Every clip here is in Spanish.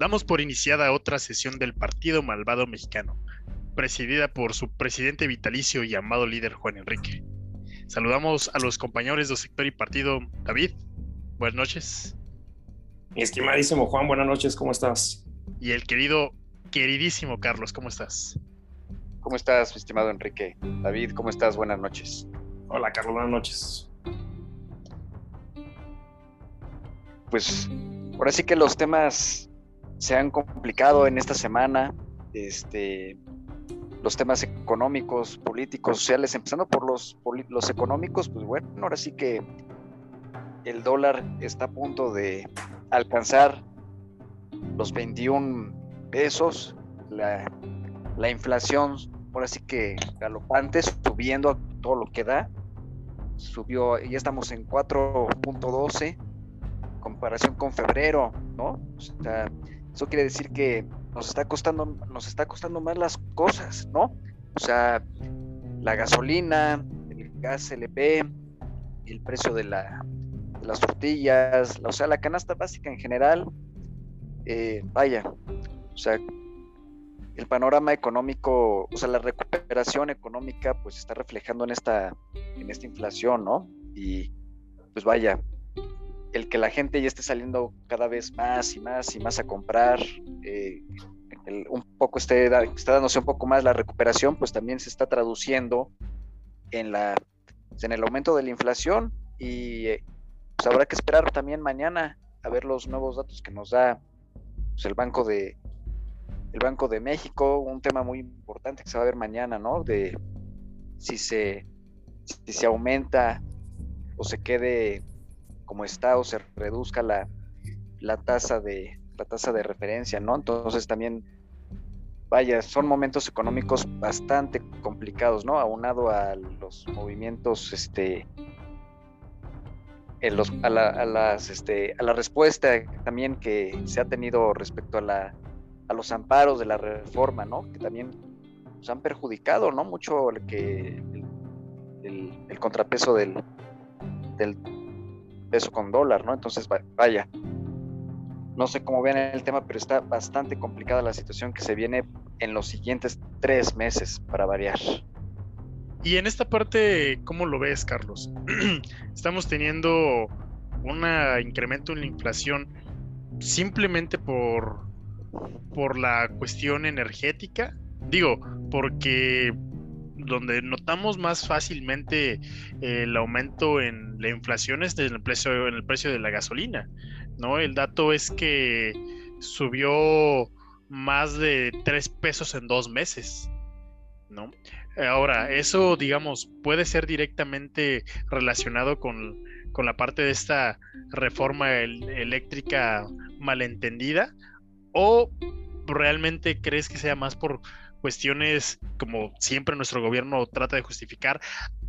Damos por iniciada otra sesión del Partido Malvado Mexicano, presidida por su presidente vitalicio y amado líder Juan Enrique. Saludamos a los compañeros del sector y partido. David, buenas noches. Mi estimadísimo Juan, buenas noches, ¿cómo estás? Y el querido, queridísimo Carlos, ¿cómo estás? ¿Cómo estás, mi estimado Enrique? David, ¿cómo estás? Buenas noches. Hola, Carlos, buenas noches. Pues ahora sí que los temas se han complicado en esta semana. Este, los temas económicos, políticos, sociales, empezando por los, los económicos, pues bueno, ahora sí que el dólar está a punto de alcanzar los 21 pesos, la, la inflación, ahora sí que galopante, subiendo a todo lo que da, subió, ya estamos en 4.12, comparación con febrero, ¿no? O sea, eso quiere decir que nos está costando, nos está costando más las cosas, ¿no? O sea, la gasolina, el gas LP, el precio de, la, las tortillas, o sea, la canasta básica en general, eh, vaya, o sea, el panorama económico, o sea, la recuperación económica, pues está reflejando en esta, en esta inflación, ¿no? Y pues vaya, el que la gente ya esté saliendo cada vez más y más y más a comprar, eh, un poco esté, está dándose un poco más la recuperación, pues también se está traduciendo en, la, en el aumento de la inflación y eh, pues habrá que esperar también mañana a ver los nuevos datos que nos da pues, el Banco de el Banco de México, un tema muy importante que se va a ver mañana, ¿no? De si se si se aumenta o se quede como está o se reduzca la, la tasa de la tasa de referencia, ¿no? Entonces también, vaya, son momentos económicos bastante complicados, ¿no? Aunado a los movimientos, este, a, la, las, este, a la respuesta también que se ha tenido respecto a, la, a los amparos de la reforma, ¿no? Que también se han perjudicado, ¿no? Mucho el, que, el, contrapeso del peso con dólar, ¿no? Entonces, vaya, no sé cómo ven el tema, pero está bastante complicada la situación que se viene en los siguientes tres meses para variar. Y en esta parte, ¿cómo lo ves, Carlos? Estamos teniendo un incremento en la inflación simplemente por, por la cuestión energética. Digo, porque donde notamos más fácilmente el aumento en la inflación es en el precio, en el precio de la gasolina, ¿no? El dato es que subió más de tres pesos en dos meses, ¿no? Ahora, eso, digamos, puede ser directamente relacionado con, la parte de esta reforma eléctrica malentendida o realmente crees que sea más por cuestiones, como siempre nuestro gobierno trata de justificar,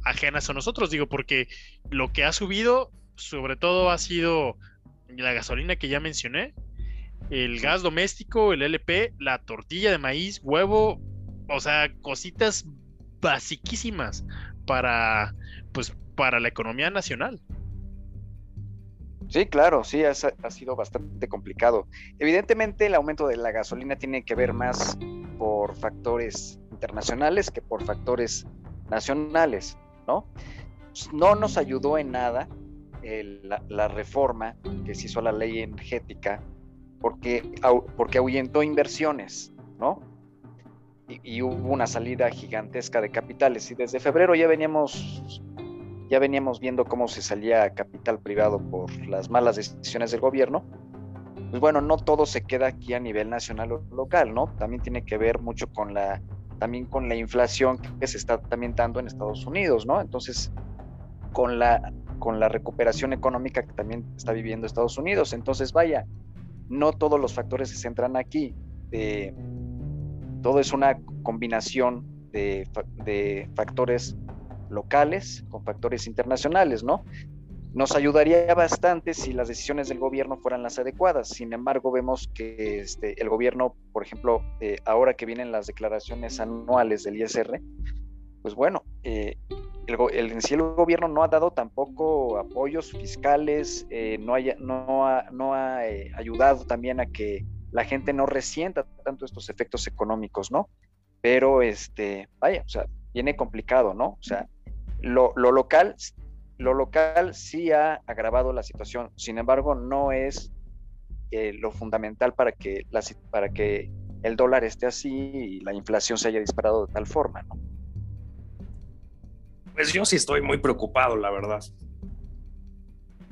ajenas a nosotros, digo, porque lo que ha subido, sobre todo, ha sido la gasolina que ya mencioné, el gas doméstico, el LP, la tortilla de maíz, huevo, o sea, cositas basiquísimas para, pues, para la economía nacional. Sí, claro, sí, ha, sido bastante complicado. Evidentemente el aumento de la gasolina tiene que ver más por factores internacionales que por factores nacionales, ¿no? Pues, no nos ayudó en nada la, reforma que se hizo a la ley energética porque, porque ahuyentó inversiones, ¿no? Y, hubo una salida gigantesca de capitales y desde febrero ya veníamos ya veníamos viendo cómo se salía capital privado por las malas decisiones del gobierno pues bueno, no todo se queda aquí a nivel nacional o local, ¿no? También tiene que ver mucho con la, también con la inflación que se está también dando en Estados Unidos, ¿no? Entonces, con la, con la recuperación económica que también está viviendo Estados Unidos. Entonces, vaya, no todos los factores se centran aquí. todo es una combinación de, de factores locales con factores internacionales, ¿no? Nos ayudaría bastante si las decisiones del gobierno fueran las adecuadas. Sin embargo, vemos que este, el gobierno, por ejemplo, eh, ahora que vienen las declaraciones anuales del ISR, pues bueno, eh, el, en sí el gobierno no ha dado tampoco apoyos fiscales, eh, no ha ayudado también a que la gente no resienta tanto estos efectos económicos, ¿no? Pero, este, vaya, o sea, viene complicado, ¿no? O sea, lo, local, lo local sí ha agravado la situación, sin embargo, no es eh, lo fundamental para que, para que el dólar esté así y la inflación se haya disparado de tal forma, ¿no? Pues yo sí estoy muy preocupado, la verdad.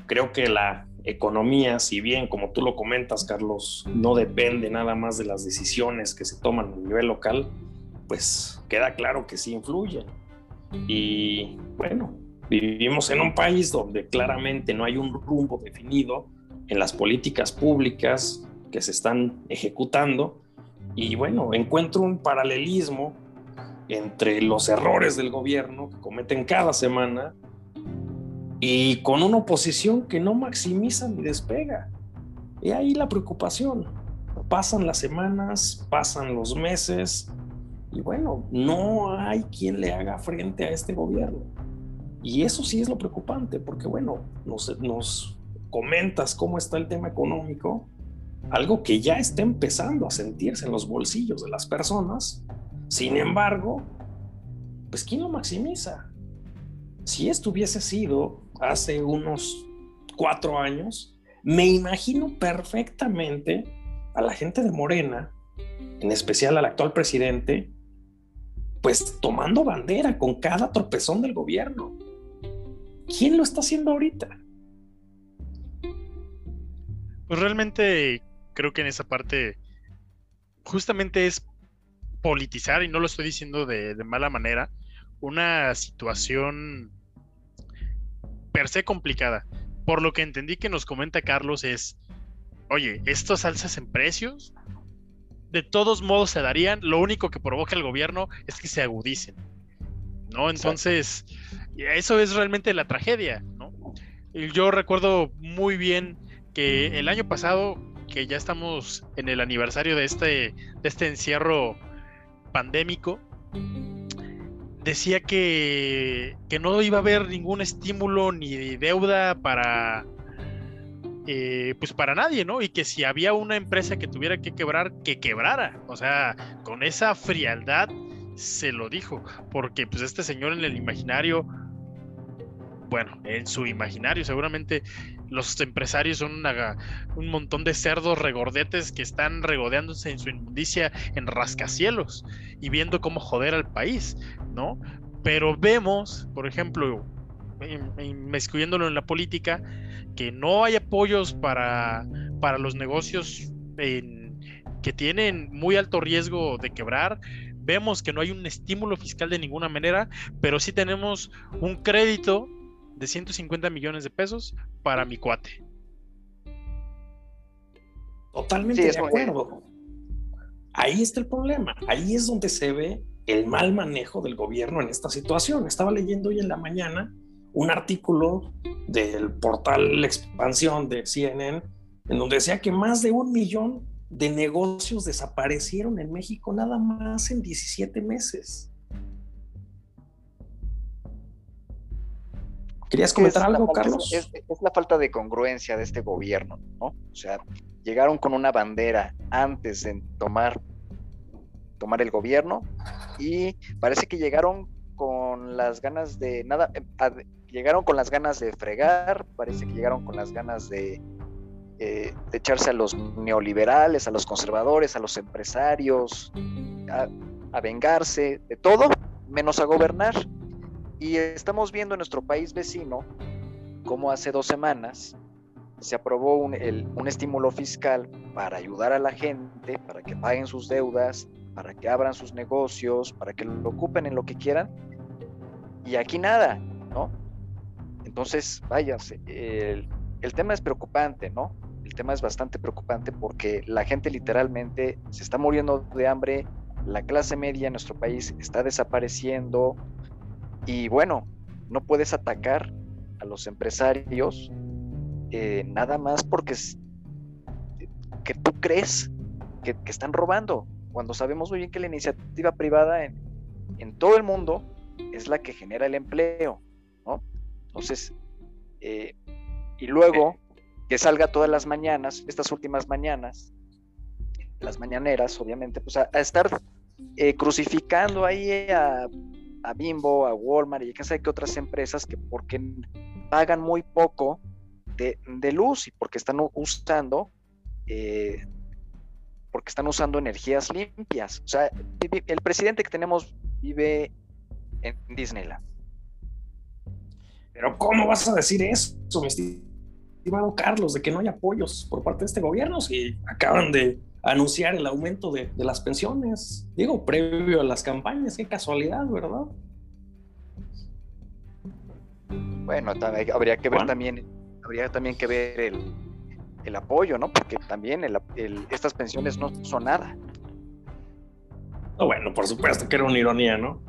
Creo que la economía, si bien, como tú lo comentas, Carlos, no depende nada más de las decisiones que se toman a nivel local, pues queda claro que sí influye. Y bueno, vivimos en un país donde claramente no hay un rumbo definido en las políticas públicas que se están ejecutando. Y bueno, encuentro un paralelismo entre los errores del gobierno que cometen cada semana y con una oposición que no maximiza ni despega. Y ahí la preocupación. Pasan las semanas, pasan los meses y bueno, no hay quien le haga frente a este gobierno. Y eso sí es lo preocupante, porque bueno, nos, comentas cómo está el tema económico, algo que ya está empezando a sentirse en los bolsillos de las personas. Sin embargo, pues ¿quién lo maximiza? Si esto hubiese sido hace unos cuatro años, me imagino perfectamente a la gente de Morena, en especial al actual presidente, pues tomando bandera con cada tropezón del gobierno. ¿Quién lo está haciendo ahorita? Pues realmente creo que en esa parte justamente es politizar, y no lo estoy diciendo de, mala manera, una situación per se complicada. Por lo que entendí que nos comenta Carlos es, oye, estos alzas en precios de todos modos se darían, lo único que provoca el gobierno es que se agudicen, ¿no? Entonces, eso es realmente la tragedia, ¿no? Yo recuerdo muy bien que el año pasado, que ya estamos en el aniversario de este, de este encierro pandémico, decía que, que no iba a haber ningún estímulo ni deuda para, eh, pues para nadie, ¿no? Y que si había una empresa que tuviera que quebrar, que quebrara. O sea, con esa frialdad se lo dijo, porque pues este señor en el imaginario, bueno, en su imaginario seguramente los empresarios son un montón de cerdos regordetes que están regodeándose en su inmundicia en rascacielos y viendo cómo joder al país, ¿no? Pero vemos, por ejemplo, inmiscuyéndolo en la política, que no hay apoyos para, para los negocios que tienen muy alto riesgo de quebrar. Vemos que no hay un estímulo fiscal de ninguna manera, pero sí tenemos un crédito de 150 millones de pesos para mi cuate. Totalmente de acuerdo. Ahí está el problema. Ahí es donde se ve el mal manejo del gobierno en esta situación. Estaba leyendo hoy en la mañana un artículo del portal Expansión de CNN en donde decía que más de un millón de negocios desaparecieron en México nada más en 17 meses. ¿Querías comentar algo, Carlos? Es, la falta de congruencia de este gobierno, ¿no? O sea, llegaron con una bandera antes de tomar, tomar el gobierno y parece que llegaron con las ganas de nada, eh, llegaron con las ganas de fregar, parece que llegaron con las ganas de, eh, echarse a los neoliberales, a los conservadores, a los empresarios, a, a vengarse de todo, menos a gobernar. Y estamos viendo en nuestro país vecino cómo hace dos semanas se aprobó un, estímulo fiscal para ayudar a la gente, para que paguen sus deudas, para que abran sus negocios, para que lo ocupen en lo que quieran. Y aquí nada, ¿no? Entonces, vaya, el, tema es preocupante, ¿no? El tema es bastante preocupante porque la gente literalmente se está muriendo de hambre, la clase media en nuestro país está desapareciendo, y bueno, no puedes atacar a los empresarios eh, nada más porque que tú crees que, están robando, cuando sabemos muy bien que la iniciativa privada en, todo el mundo es la que genera el empleo. Entonces, eh, y luego que salga todas las mañanas, estas últimas mañanas, las mañaneras, obviamente, pues a, estar eh, crucificando ahí a, Bimbo, a Walmart y qué sé qué otras empresas que porque pagan muy poco de, luz y porque están usando eh, porque están usando energías limpias. O sea, el presidente que tenemos vive en Disneyland. Pero ¿cómo vas a decir eso, mi estimado Carlos, de que no hay apoyos por parte de este gobierno si acaban de anunciar el aumento de, las pensiones? Digo, previo a las campañas, qué casualidad, ¿verdad? Bueno, habría que ver también, habría también que ver el, el apoyo, ¿no? Porque también estas pensiones no son nada. bueno, por supuesto que era una ironía, ¿no?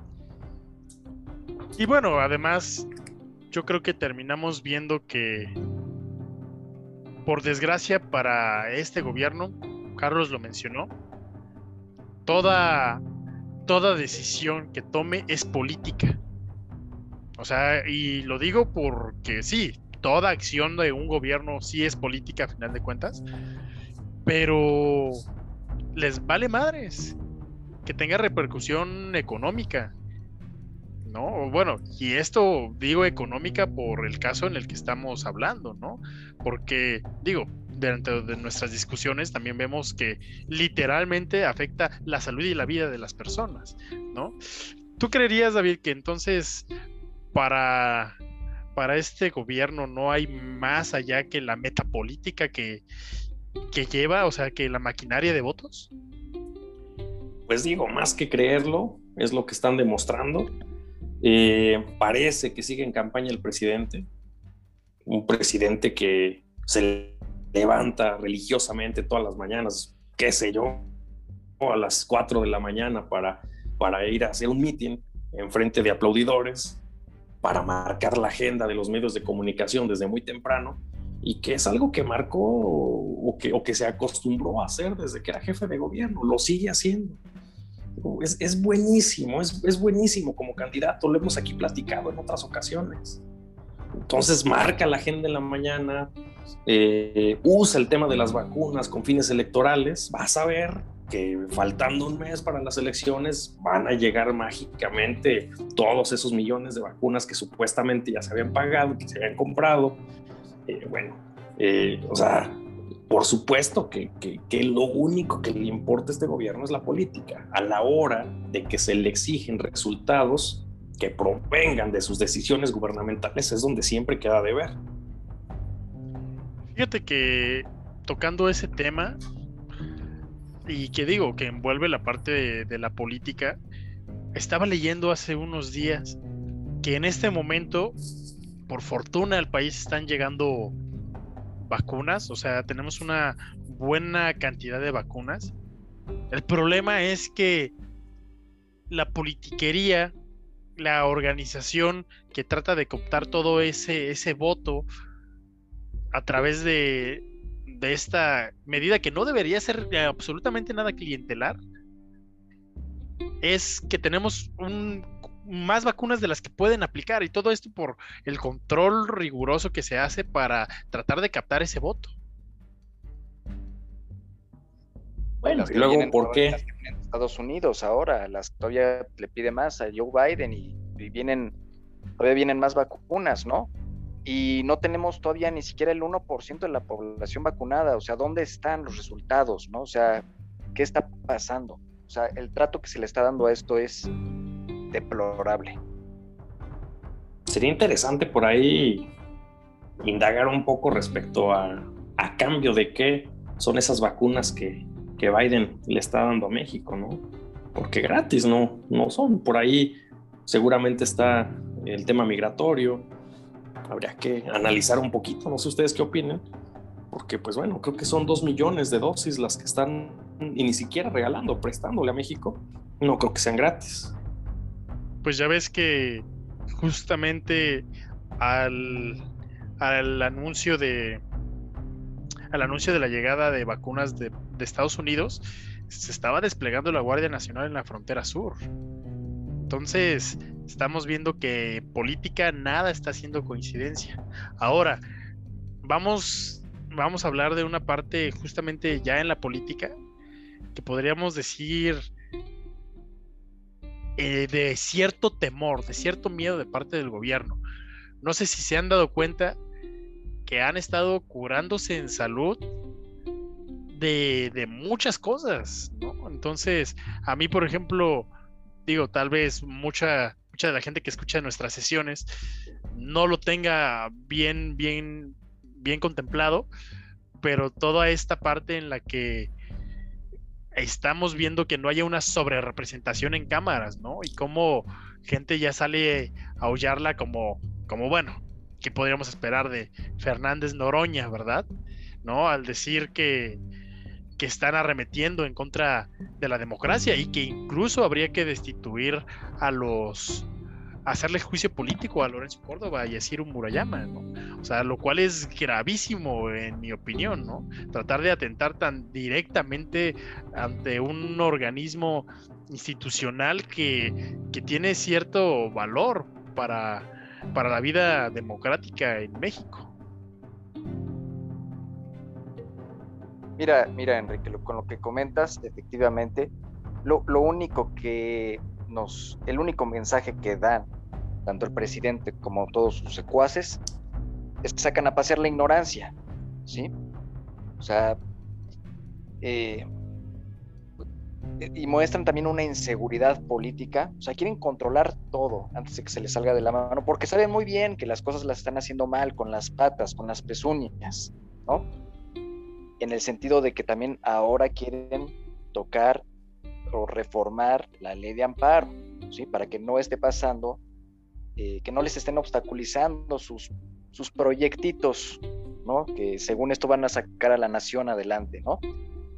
Y bueno, además, yo creo que terminamos viendo que, por desgracia para este gobierno, Carlos lo mencionó, toda, toda decisión que tome es política. O sea, y lo digo porque sí, toda acción de un gobierno sí es política a final de cuentas, pero les vale madres que tenga repercusión económica. ¿No? Bueno, y esto digo económica por el caso en el que estamos hablando, ¿no? Porque, digo, dentro de nuestras discusiones también vemos que literalmente afecta la salud y la vida de las personas, ¿no? ¿Tú creerías, David, que entonces para para este gobierno no hay más allá que la meta política que, que lleva, o sea, que la maquinaria de votos? Pues digo, más que creerlo, es lo que están demostrando. Eh, parece que sigue en campaña el presidente, un presidente que se levanta religiosamente todas las mañanas, qué sé yo, a las 4 de la mañana para, para ir a hacer un mitin en frente de aplaudidores, para marcar la agenda de los medios de comunicación desde muy temprano y que es algo que marcó o que, o que se acostumbró a hacer desde que era jefe de gobierno, lo sigue haciendo. Es, es buenísimo, es, es, buenísimo como candidato, lo hemos aquí platicado en otras ocasiones. Entonces marca la agenda en la mañana, eh, usa el tema de las vacunas con fines electorales, vas a ver que faltando un mes para las elecciones van a llegar mágicamente todos esos millones de vacunas que supuestamente ya se habían pagado, que se habían comprado. Eh, bueno, eh, o sea, por supuesto que, que, lo único que le importa a este gobierno es la política. A la hora de que se le exigen resultados que provengan de sus decisiones gubernamentales es donde siempre queda de ver. Fíjate que tocando ese tema, y que digo, que envuelve la parte de, la política, estaba leyendo hace unos días que en este momento, por fortuna, al país están llegando vacunas, o sea, tenemos una buena cantidad de vacunas. El problema es que la politiquería, la organización que trata de cooptar todo ese, ese voto a través de, de esta medida que no debería ser absolutamente nada clientelar es que tenemos un, más vacunas de las que pueden aplicar y todo esto por el control riguroso que se hace para tratar de captar ese voto. Bueno, y luego, ¿por qué? En Estados Unidos ahora, las todavía le pide más a Joe Biden y, y vienen, todavía vienen más vacunas, ¿no? y no tenemos todavía ni siquiera el 1% de la población vacunada. O sea, ¿dónde están los resultados? ¿no? O sea, ¿qué está pasando? O sea, el trato que se le está dando a esto es deplorable. Sería interesante por ahí indagar un poco respecto a, a cambio de qué son esas vacunas que, que Biden le está dando a México, ¿no? Porque gratis no, no son. Por ahí seguramente está el tema migratorio, habría que analizar un poquito, no sé ustedes qué opinen, porque pues bueno, creo que son dos millones de dosis las que están y ni siquiera regalando, prestándole a México, no creo que sean gratis. Pues ya ves que justamente al, al anuncio de al anuncio de la llegada de vacunas de, Estados Unidos, se estaba desplegando la Guardia Nacional en la frontera sur. Entonces, estamos viendo que política nada está haciendo coincidencia. Ahora, vamos, vamos a hablar de una parte justamente ya en la política, que podríamos decir eh, de cierto temor, de cierto miedo de parte del gobierno. No sé si se han dado cuenta que han estado curándose en salud de, muchas cosas. Entonces, a mí, por ejemplo, digo, tal vez mucha, mucha de la gente que escucha nuestras sesiones no lo tenga bien, bien, bien contemplado, pero toda esta parte en la que estamos viendo que no haya una sobrerepresentación en cámaras, ¿no? Y cómo gente ya sale a aullarla como, como bueno, que podríamos esperar de Fernández Noroña, ¿verdad? ¿No? Al decir que, que están arremetiendo en contra de la democracia y que incluso habría que destituir a los hacerle juicio político a Lorenzo Córdoba y a Ciro Murayama, ¿no? O sea, lo cual es gravísimo en mi opinión, ¿no? Tratar de atentar tan directamente ante un organismo institucional que, que tiene cierto valor para, para la vida democrática en México. Mira, mira, Enrique, con lo que comentas, efectivamente, lo, lo único que el único mensaje que dan tanto el presidente como todos sus secuaces es que sacan a pasear la ignorancia, ¿sí? O sea, eh, y muestran también una inseguridad política, o sea, quieren controlar todo antes de que se les salga de la mano, porque saben muy bien que las cosas las están haciendo mal con las patas, con las pezuñas, ¿no? En el sentido de que también ahora quieren tocar o reformar la ley de amparo, ¿sí? Para que no esté pasando, eh, que no les estén obstaculizando sus, sus proyectitos, ¿no? Que según esto van a sacar a la nación adelante, ¿no?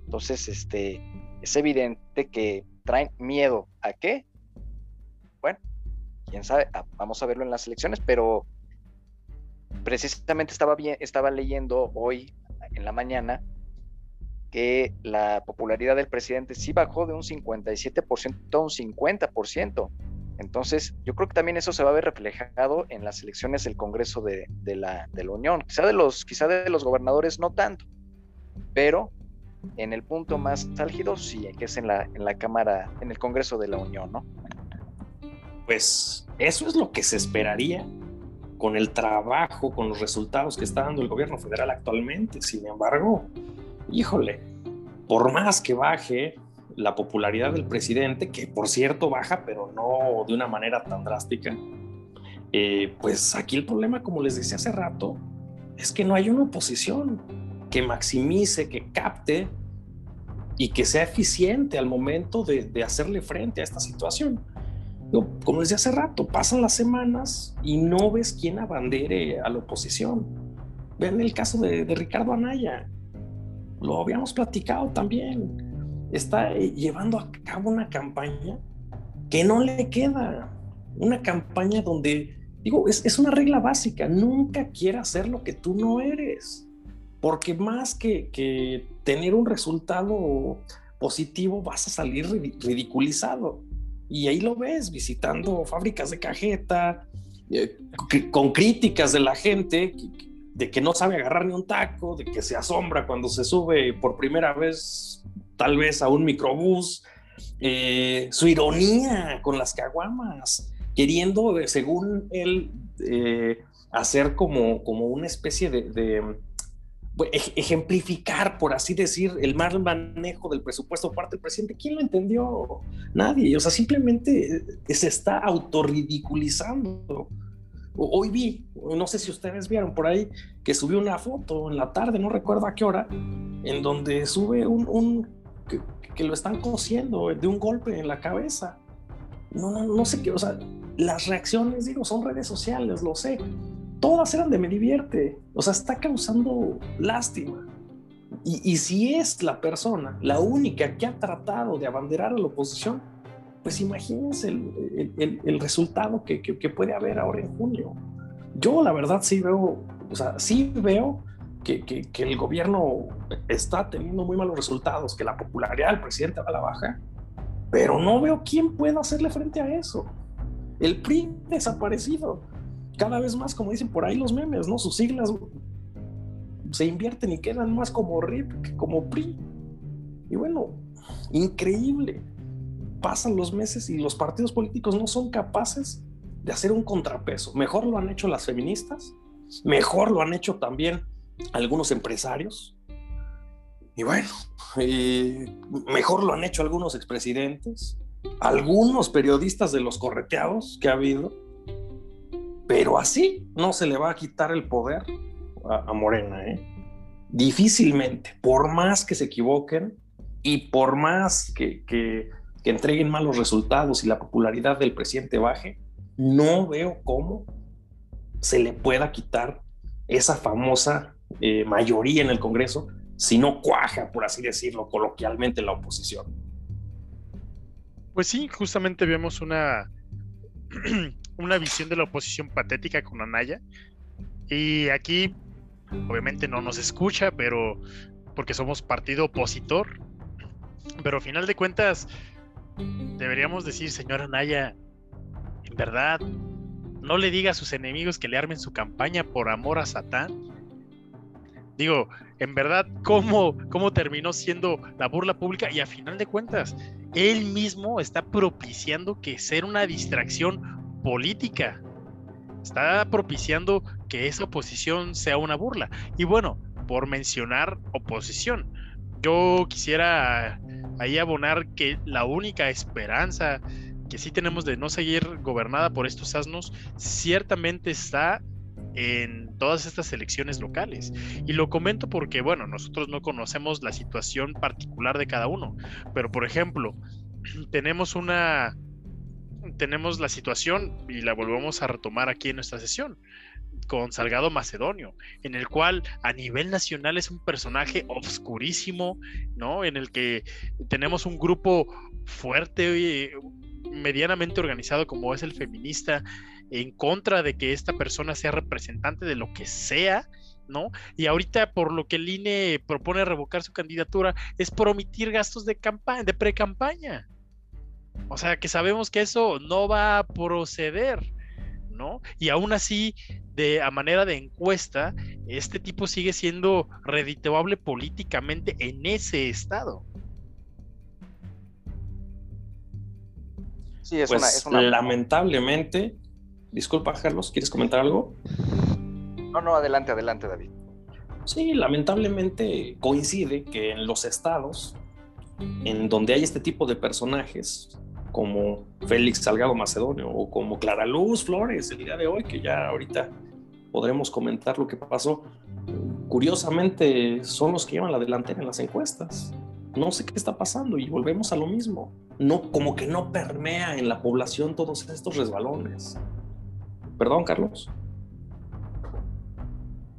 Entonces, este, es evidente que traen miedo a qué? Bueno, quién sabe, vamos a verlo en las elecciones, pero precisamente estaba, bien, estaba leyendo hoy en la mañana que la popularidad del presidente sí bajó de un 57% a un 50%. Entonces, yo creo que también eso se va a ver reflejado en las elecciones del Congreso de, la, Unión. Quizá de, los, quizá de los gobernadores no tanto, pero en el punto más álgido sí, que es en la, en la Cámara, en el Congreso de la Unión, ¿no? Pues eso es lo que se esperaría con el trabajo, con los resultados que está dando el gobierno federal actualmente. Sin embargo, híjole, por más que baje la popularidad del presidente, que por cierto baja, pero no de una manera tan drástica, eh, pues aquí el problema, como les decía hace rato, es que no hay una oposición que maximice, que capte y que sea eficiente al momento de, hacerle frente a esta situación. como les decía hace rato, pasan las semanas y no ves quién abandere a la oposición. Vean el caso de Ricardo Anaya lo habíamos platicado también, está eh, llevando a cabo una campaña que no le queda, una campaña donde, digo, es, una regla básica, nunca quiera hacer lo que tú no eres, porque más que, que tener un resultado positivo vas a salir ridiculizado. Y ahí lo ves, visitando fábricas de cajeta, eh, con críticas de la gente de que no sabe agarrar ni un taco, de que se asombra cuando se sube por primera vez tal vez a un microbús, eh, su ironía con las caguamas, queriendo, eh, según él, eh, hacer como, como una especie de, ejemplificar, por así decir, el mal manejo del presupuesto por parte del presidente. ¿Quién lo entendió? Nadie. O sea, simplemente se está autorridiculizando Hoy vi, no sé si ustedes vieron por ahí, que subió una foto en la tarde, no recuerdo a qué hora, en donde sube un, que, lo están cosiendo de un golpe en la cabeza. No, no, no sé qué, o sea, las reacciones, digo, son redes sociales, lo sé. Todas eran de me divierte, o sea, está causando lástima. Y, y si es la persona, la única que ha tratado de abanderar a la oposición, pues imagínense el, resultado que, puede haber ahora en junio. Yo la verdad sí veo, o sea, sí veo que, el gobierno está teniendo muy malos resultados, que la popularidad del presidente va a la baja, pero no veo quién pueda hacerle frente a eso. El PRI desaparecido. Cada vez más, como dicen por ahí los memes, ¿no? Sus siglas se invierten y quedan más como que como PRI. Y bueno, Increíble. Pasan los meses y los partidos políticos no son capaces de hacer un contrapeso. Mejor lo han hecho las feministas, mejor lo han hecho también algunos empresarios. Y bueno, mejor lo han hecho algunos expresidentes, algunos periodistas de los correteados que ha habido. Pero así no se le va a quitar el poder a, Morena. ¿eh? Difícilmente, por más que se equivoquen y por más que entreguen malos resultados y la popularidad del presidente baje, no veo cómo se le pueda quitar esa famosa eh, mayoría en el Congreso si no cuaja, por así decirlo, coloquialmente la oposición. Pues sí, justamente vemos una, una visión de la oposición patética con Anaya. Y aquí, obviamente no nos escucha, pero porque somos partido opositor. Pero al final de cuentas, deberíamos decir, señora Anaya, en verdad, no le diga a sus enemigos que le armen su campaña por amor a Satán. Digo, en verdad, ¿cómo, ¿cómo terminó siendo la burla pública? Y a final de cuentas, él mismo está propiciando que ser una distracción política. Está propiciando que esa oposición sea una burla. Y bueno, por mencionar oposición, yo quisiera ahí abonar que la única esperanza que sí tenemos de no seguir gobernada por estos asnos, ciertamente está en todas estas elecciones locales. Y lo comento porque, bueno, nosotros no conocemos la situación particular de cada uno, pero por ejemplo, tenemos una, tenemos la situación, y la volvemos a retomar aquí en nuestra sesión, con Salgado Macedonio, en el cual a nivel nacional es un personaje obscurísimo, ¿no? En el que tenemos un grupo fuerte, medianamente organizado como es el feminista, en contra de que esta persona sea representante de lo que sea, ¿no? Y ahorita por lo que el INE propone revocar su candidatura es por omitir gastos de campaña, de pre-campaña. O sea, que sabemos que eso no va a proceder, ¿no? Y aún así, de a manera de encuesta, este tipo sigue siendo redituable políticamente en ese estado. Sí, es, una, pues, Lamentablemente, disculpa Carlos, ¿quieres comentar algo? No, no, adelante, adelante David. Sí, lamentablemente coincide que en los estados en donde hay este tipo de personajes, como Félix Salgado Macedonio o como Clara Luz Flores el día de hoy, que ya ahorita podremos comentar lo que pasó, curiosamente son los que llevan la delantera en las encuestas no sé qué está pasando y volvemos a lo mismo. No, como que no permea en la población todos estos resbalones. Perdón, Carlos.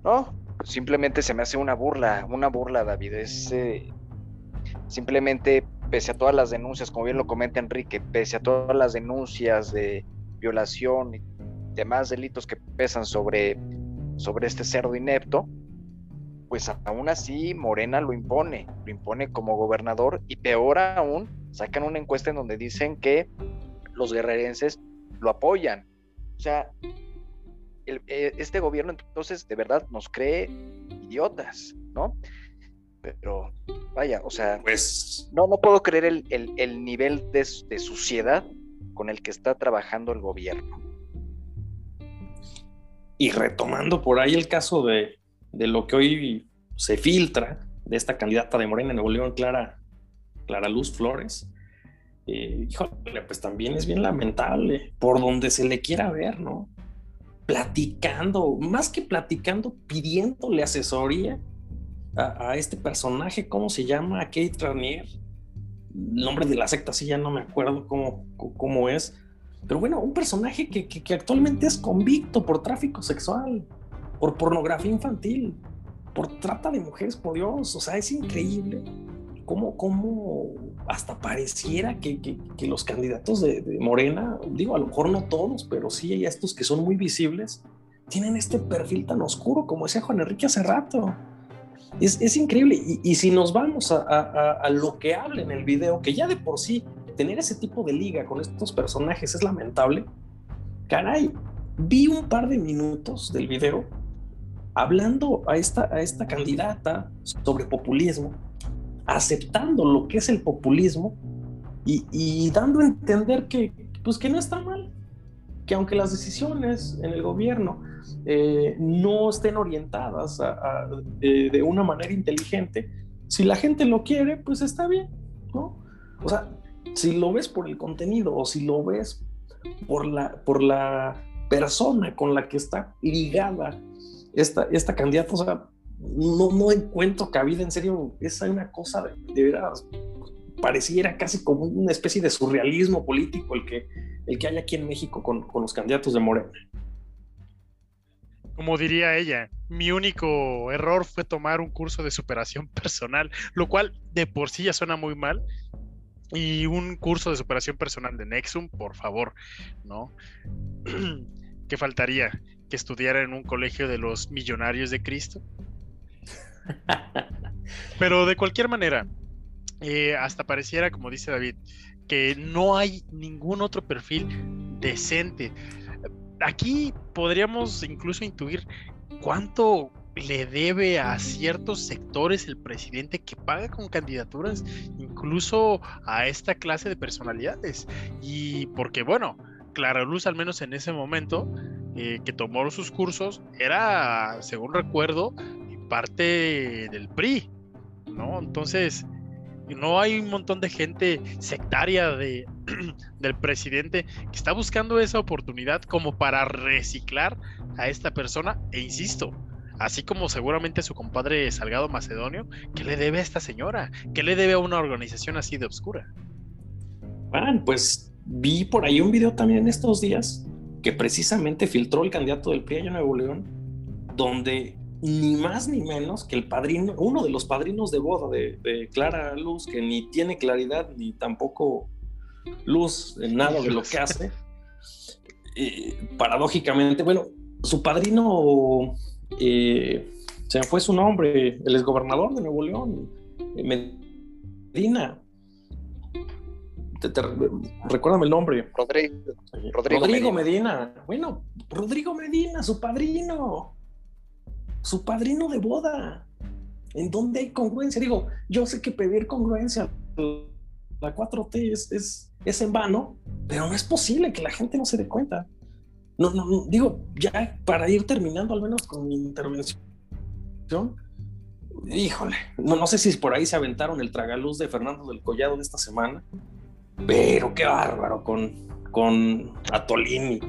No, simplemente se me hace una burla, una burla, David. Es eh, simplemente, pese a todas las denuncias, como bien lo comenta Enrique, pese a todas las denuncias de violación y demás delitos que pesan sobre, sobre este cerdo inepto, pues aún así Morena lo impone, lo impone como gobernador y peor aún, sacan una encuesta en donde dicen que los guerrerenses lo apoyan. O sea, eh, este gobierno entonces de verdad nos cree idiotas, ¿no? Pero vaya, o sea, pues no, no puedo creer el, nivel de, de suciedad con el que está trabajando el gobierno. Y retomando por ahí el caso de, de lo que hoy se filtra de esta candidata de Morena en Nuevo León, Clara, Clara Luz Flores, eh, híjole, pues también es bien lamentable, por donde se le quiera ver, ¿no? Platicando, más que platicando, pidiéndole asesoría a, este personaje, ¿cómo se llama? Kate Ranier. Nombre de la secta, sí, ya no me acuerdo cómo, cómo es. Pero bueno, un personaje que, que actualmente es convicto por tráfico sexual por pornografía infantil, por trata de mujeres, por Dios, o sea, es increíble cómo, cómo hasta pareciera que, que, los candidatos de, Morena, digo, a lo mejor no todos, pero sí hay estos que son muy visibles, tienen este perfil tan oscuro como decía Juan Enrique hace rato. Es, es increíble. Y, y, si nos vamos a, a, lo que habla en el video, que ya de por sí tener ese tipo de liga con estos personajes es lamentable, caray, vi un par de minutos del video hablando a esta, a esta candidata sobre populismo aceptando lo que es el populismo y, dando a entender que, pues que no está mal, que aunque las decisiones en el gobierno eh, no estén orientadas de una manera inteligente, si la gente lo quiere, pues está bien, ¿no? O sea, si lo ves por el contenido o si lo ves por la, por la persona con la que está ligada esta, esta candidata, o sea, no, no encuentro cabida, en serio, es una cosa de, de veras, pareciera casi como una especie de surrealismo político el que, el que hay aquí en México con, con los candidatos de Morena. Como diría ella, mi único error fue tomar un curso de superación personal, lo cual de por sí ya suena muy mal. Y un curso de superación personal de Nexum, por favor, ¿no? ¿Qué faltaría? ¿Que estudiara en un colegio de los millonarios de Cristo? Pero de cualquier manera, eh, hasta pareciera, como dice David, que no hay ningún otro perfil decente. Aquí podríamos incluso intuir cuánto le debe a ciertos sectores el presidente que paga con candidaturas, incluso a esta clase de personalidades. Y porque, bueno, Clara Luz, al menos en ese momento, eh, que tomó sus cursos, era, según recuerdo, parte del PRI, ¿no? Entonces, no hay un montón de gente sectaria de, del presidente que está buscando esa oportunidad como para reciclar a esta persona. E insisto, así como seguramente su compadre Salgado Macedonio, ¿qué le debe a esta señora? ¿Qué le debe a una organización así de obscura? Bueno, pues vi por ahí un video también estos días que precisamente filtró el candidato del PRI en Nuevo León, donde ni más ni menos que el padrino, uno de los padrinos de boda de, Clara Luz, que ni tiene claridad ni tampoco luz en nada de lo que hace. paradójicamente, bueno, su padrino, eh, se me fue su nombre, el exgobernador de Nuevo León, eh, Medina. recuérdame el nombre. Rodrigo, Rodrigo Medina. Bueno, Rodrigo Medina, su padrino su padrino de boda. ¿En dónde hay congruencia? Digo, yo sé que pedir congruencia la 4T es, es, en vano, pero no es posible que la gente no se dé cuenta. No, no, digo, ya para ir terminando al menos con mi intervención, híjole, no, no sé si por ahí se aventaron el tragaluz de Fernando del Collado de esta semana, pero qué bárbaro con, con Atolini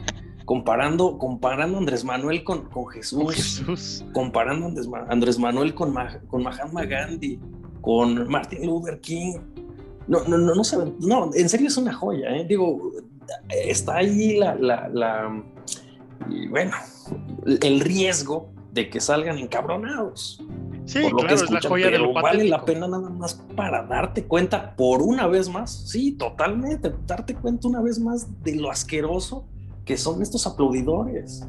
comparando, comparando Andrés Manuel con, con Jesús, comparando Andrés, Andrés Manuel con, con Mahatma Gandhi, con Martin Luther King. No, no, no, no saben, no, en serio es una joya, ¿eh? digo, está ahí la, la, la y bueno, el riesgo de que salgan encabronados. Sí, claro, es la joya de lo vale la pena nada más para darte cuenta por una vez más, sí, totalmente, darte cuenta una vez más de lo asqueroso que son estos aplaudidores.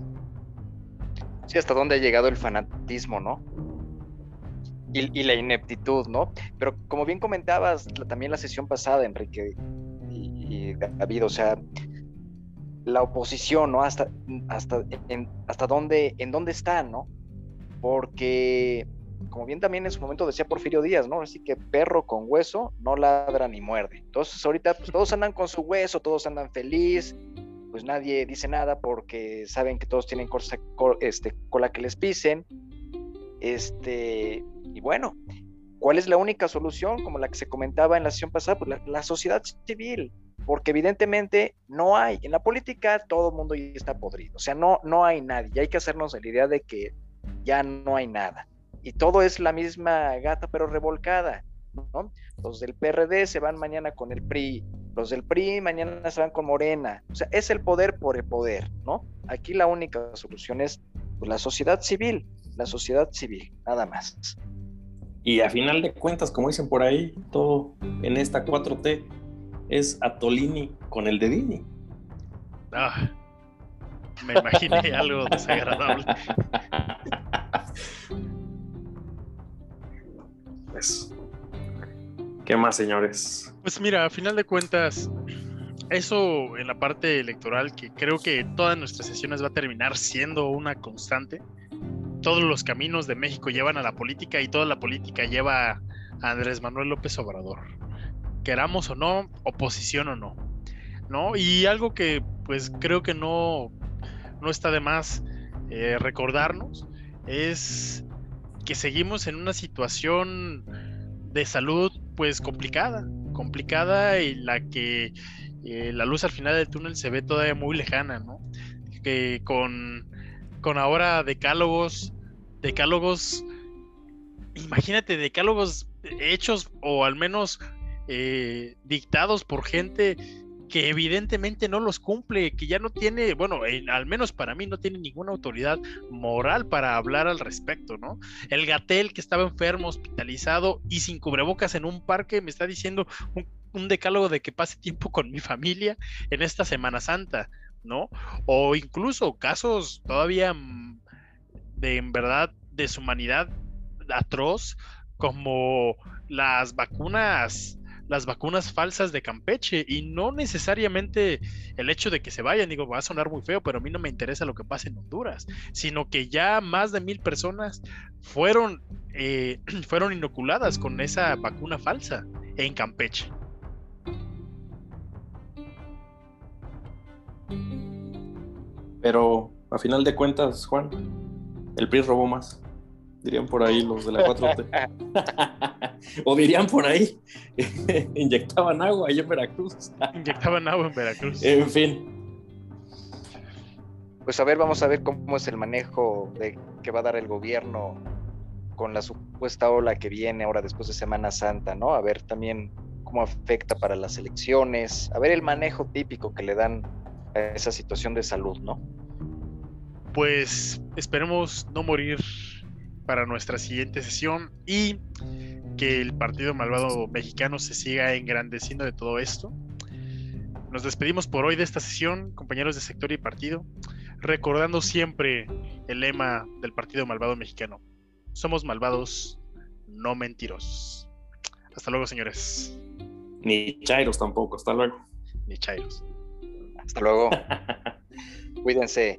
Sí, hasta dónde ha llegado el fanatismo, ¿no? Y, la ineptitud, ¿no? Pero como bien comentabas también la sesión pasada, Enrique y, David, o sea, la oposición, ¿no? Hasta, hasta, hasta dónde, en dónde está, ¿no? Porque, como bien también en su momento decía Porfirio Díaz, ¿no? Así que perro con hueso no ladra ni muerde. Entonces ahorita pues, todos andan con su hueso, todos andan feliz, pues nadie dice nada porque saben que todos tienen cosa, este, cola que les pisen. Este, y bueno, ¿cuál es la única solución? Como la que se comentaba en la sesión pasada, pues la, sociedad civil, porque evidentemente no hay, en la política todo el mundo está podrido, o sea, no, no hay nadie, y hay que hacernos la idea de que ya no hay nada. Y todo es la misma gata pero revolcada, ¿no? Los del PRD se van mañana con el PRI, los del PRI mañana se van con Morena. O sea, es el poder por el poder, ¿no? Aquí la única solución es pues, la sociedad civil, la sociedad civil, nada más. Y a final de cuentas, como dicen por ahí, todo en esta 4T es Atolini con el dedini. Ah, me imaginé algo desagradable. Pues, ¿Qué más, señores? Pues mira, a final de cuentas, eso en la parte electoral, que creo que todas nuestras sesiones va a terminar siendo una constante. Todos los caminos de México llevan a la política y toda la política lleva Andrés Manuel López Obrador. Queramos o no, oposición o no. ¿No? Y algo que pues creo que no, no está de más eh, recordarnos es que seguimos en una situación de salud pues complicada, complicada y la que eh, la luz al final del túnel se ve todavía muy lejana, ¿no? Que con, con ahora decálogos, decálogos, imagínate, decálogos hechos o al menos eh, dictados por gente que evidentemente no los cumple, que ya no tiene, bueno, al menos para mí no tiene ninguna autoridad moral para hablar al respecto, ¿no? El Gatel que estaba enfermo, hospitalizado y sin cubrebocas en un parque me está diciendo un, un decálogo de que pase tiempo con mi familia en esta Semana Santa, ¿no? O incluso casos todavía mm, de en verdad deshumanidad atroz como las vacunas las vacunas falsas de Campeche y no necesariamente el hecho de que se vayan, digo, va a sonar muy feo, pero a mí no me interesa lo que pasa en Honduras, sino que ya más de mil personas fueron, eh, fueron inoculadas con esa vacuna falsa en Campeche. Pero a final de cuentas, Juan, el PRI robó más dirían por ahí los de la 4T. o dirían por ahí, inyectaban agua ahí en Veracruz. inyectaban agua en Veracruz. En fin. Pues a ver, vamos a ver cómo es el manejo de, que va a dar el gobierno con la supuesta ola que viene ahora después de Semana Santa, ¿no? A ver también cómo afecta para las elecciones, a ver el manejo típico que le dan a esa situación de salud, ¿no? Pues esperemos no morir para nuestra siguiente sesión y que el Partido Malvado Mexicano se siga engrandeciendo de todo esto. Nos despedimos por hoy de esta sesión, compañeros de sector y partido, recordando siempre el lema del Partido Malvado Mexicano. Somos malvados, no mentirosos. Hasta luego, señores. Ni Chairos tampoco, hasta luego. Ni Chairos. Hasta luego. Cuídense.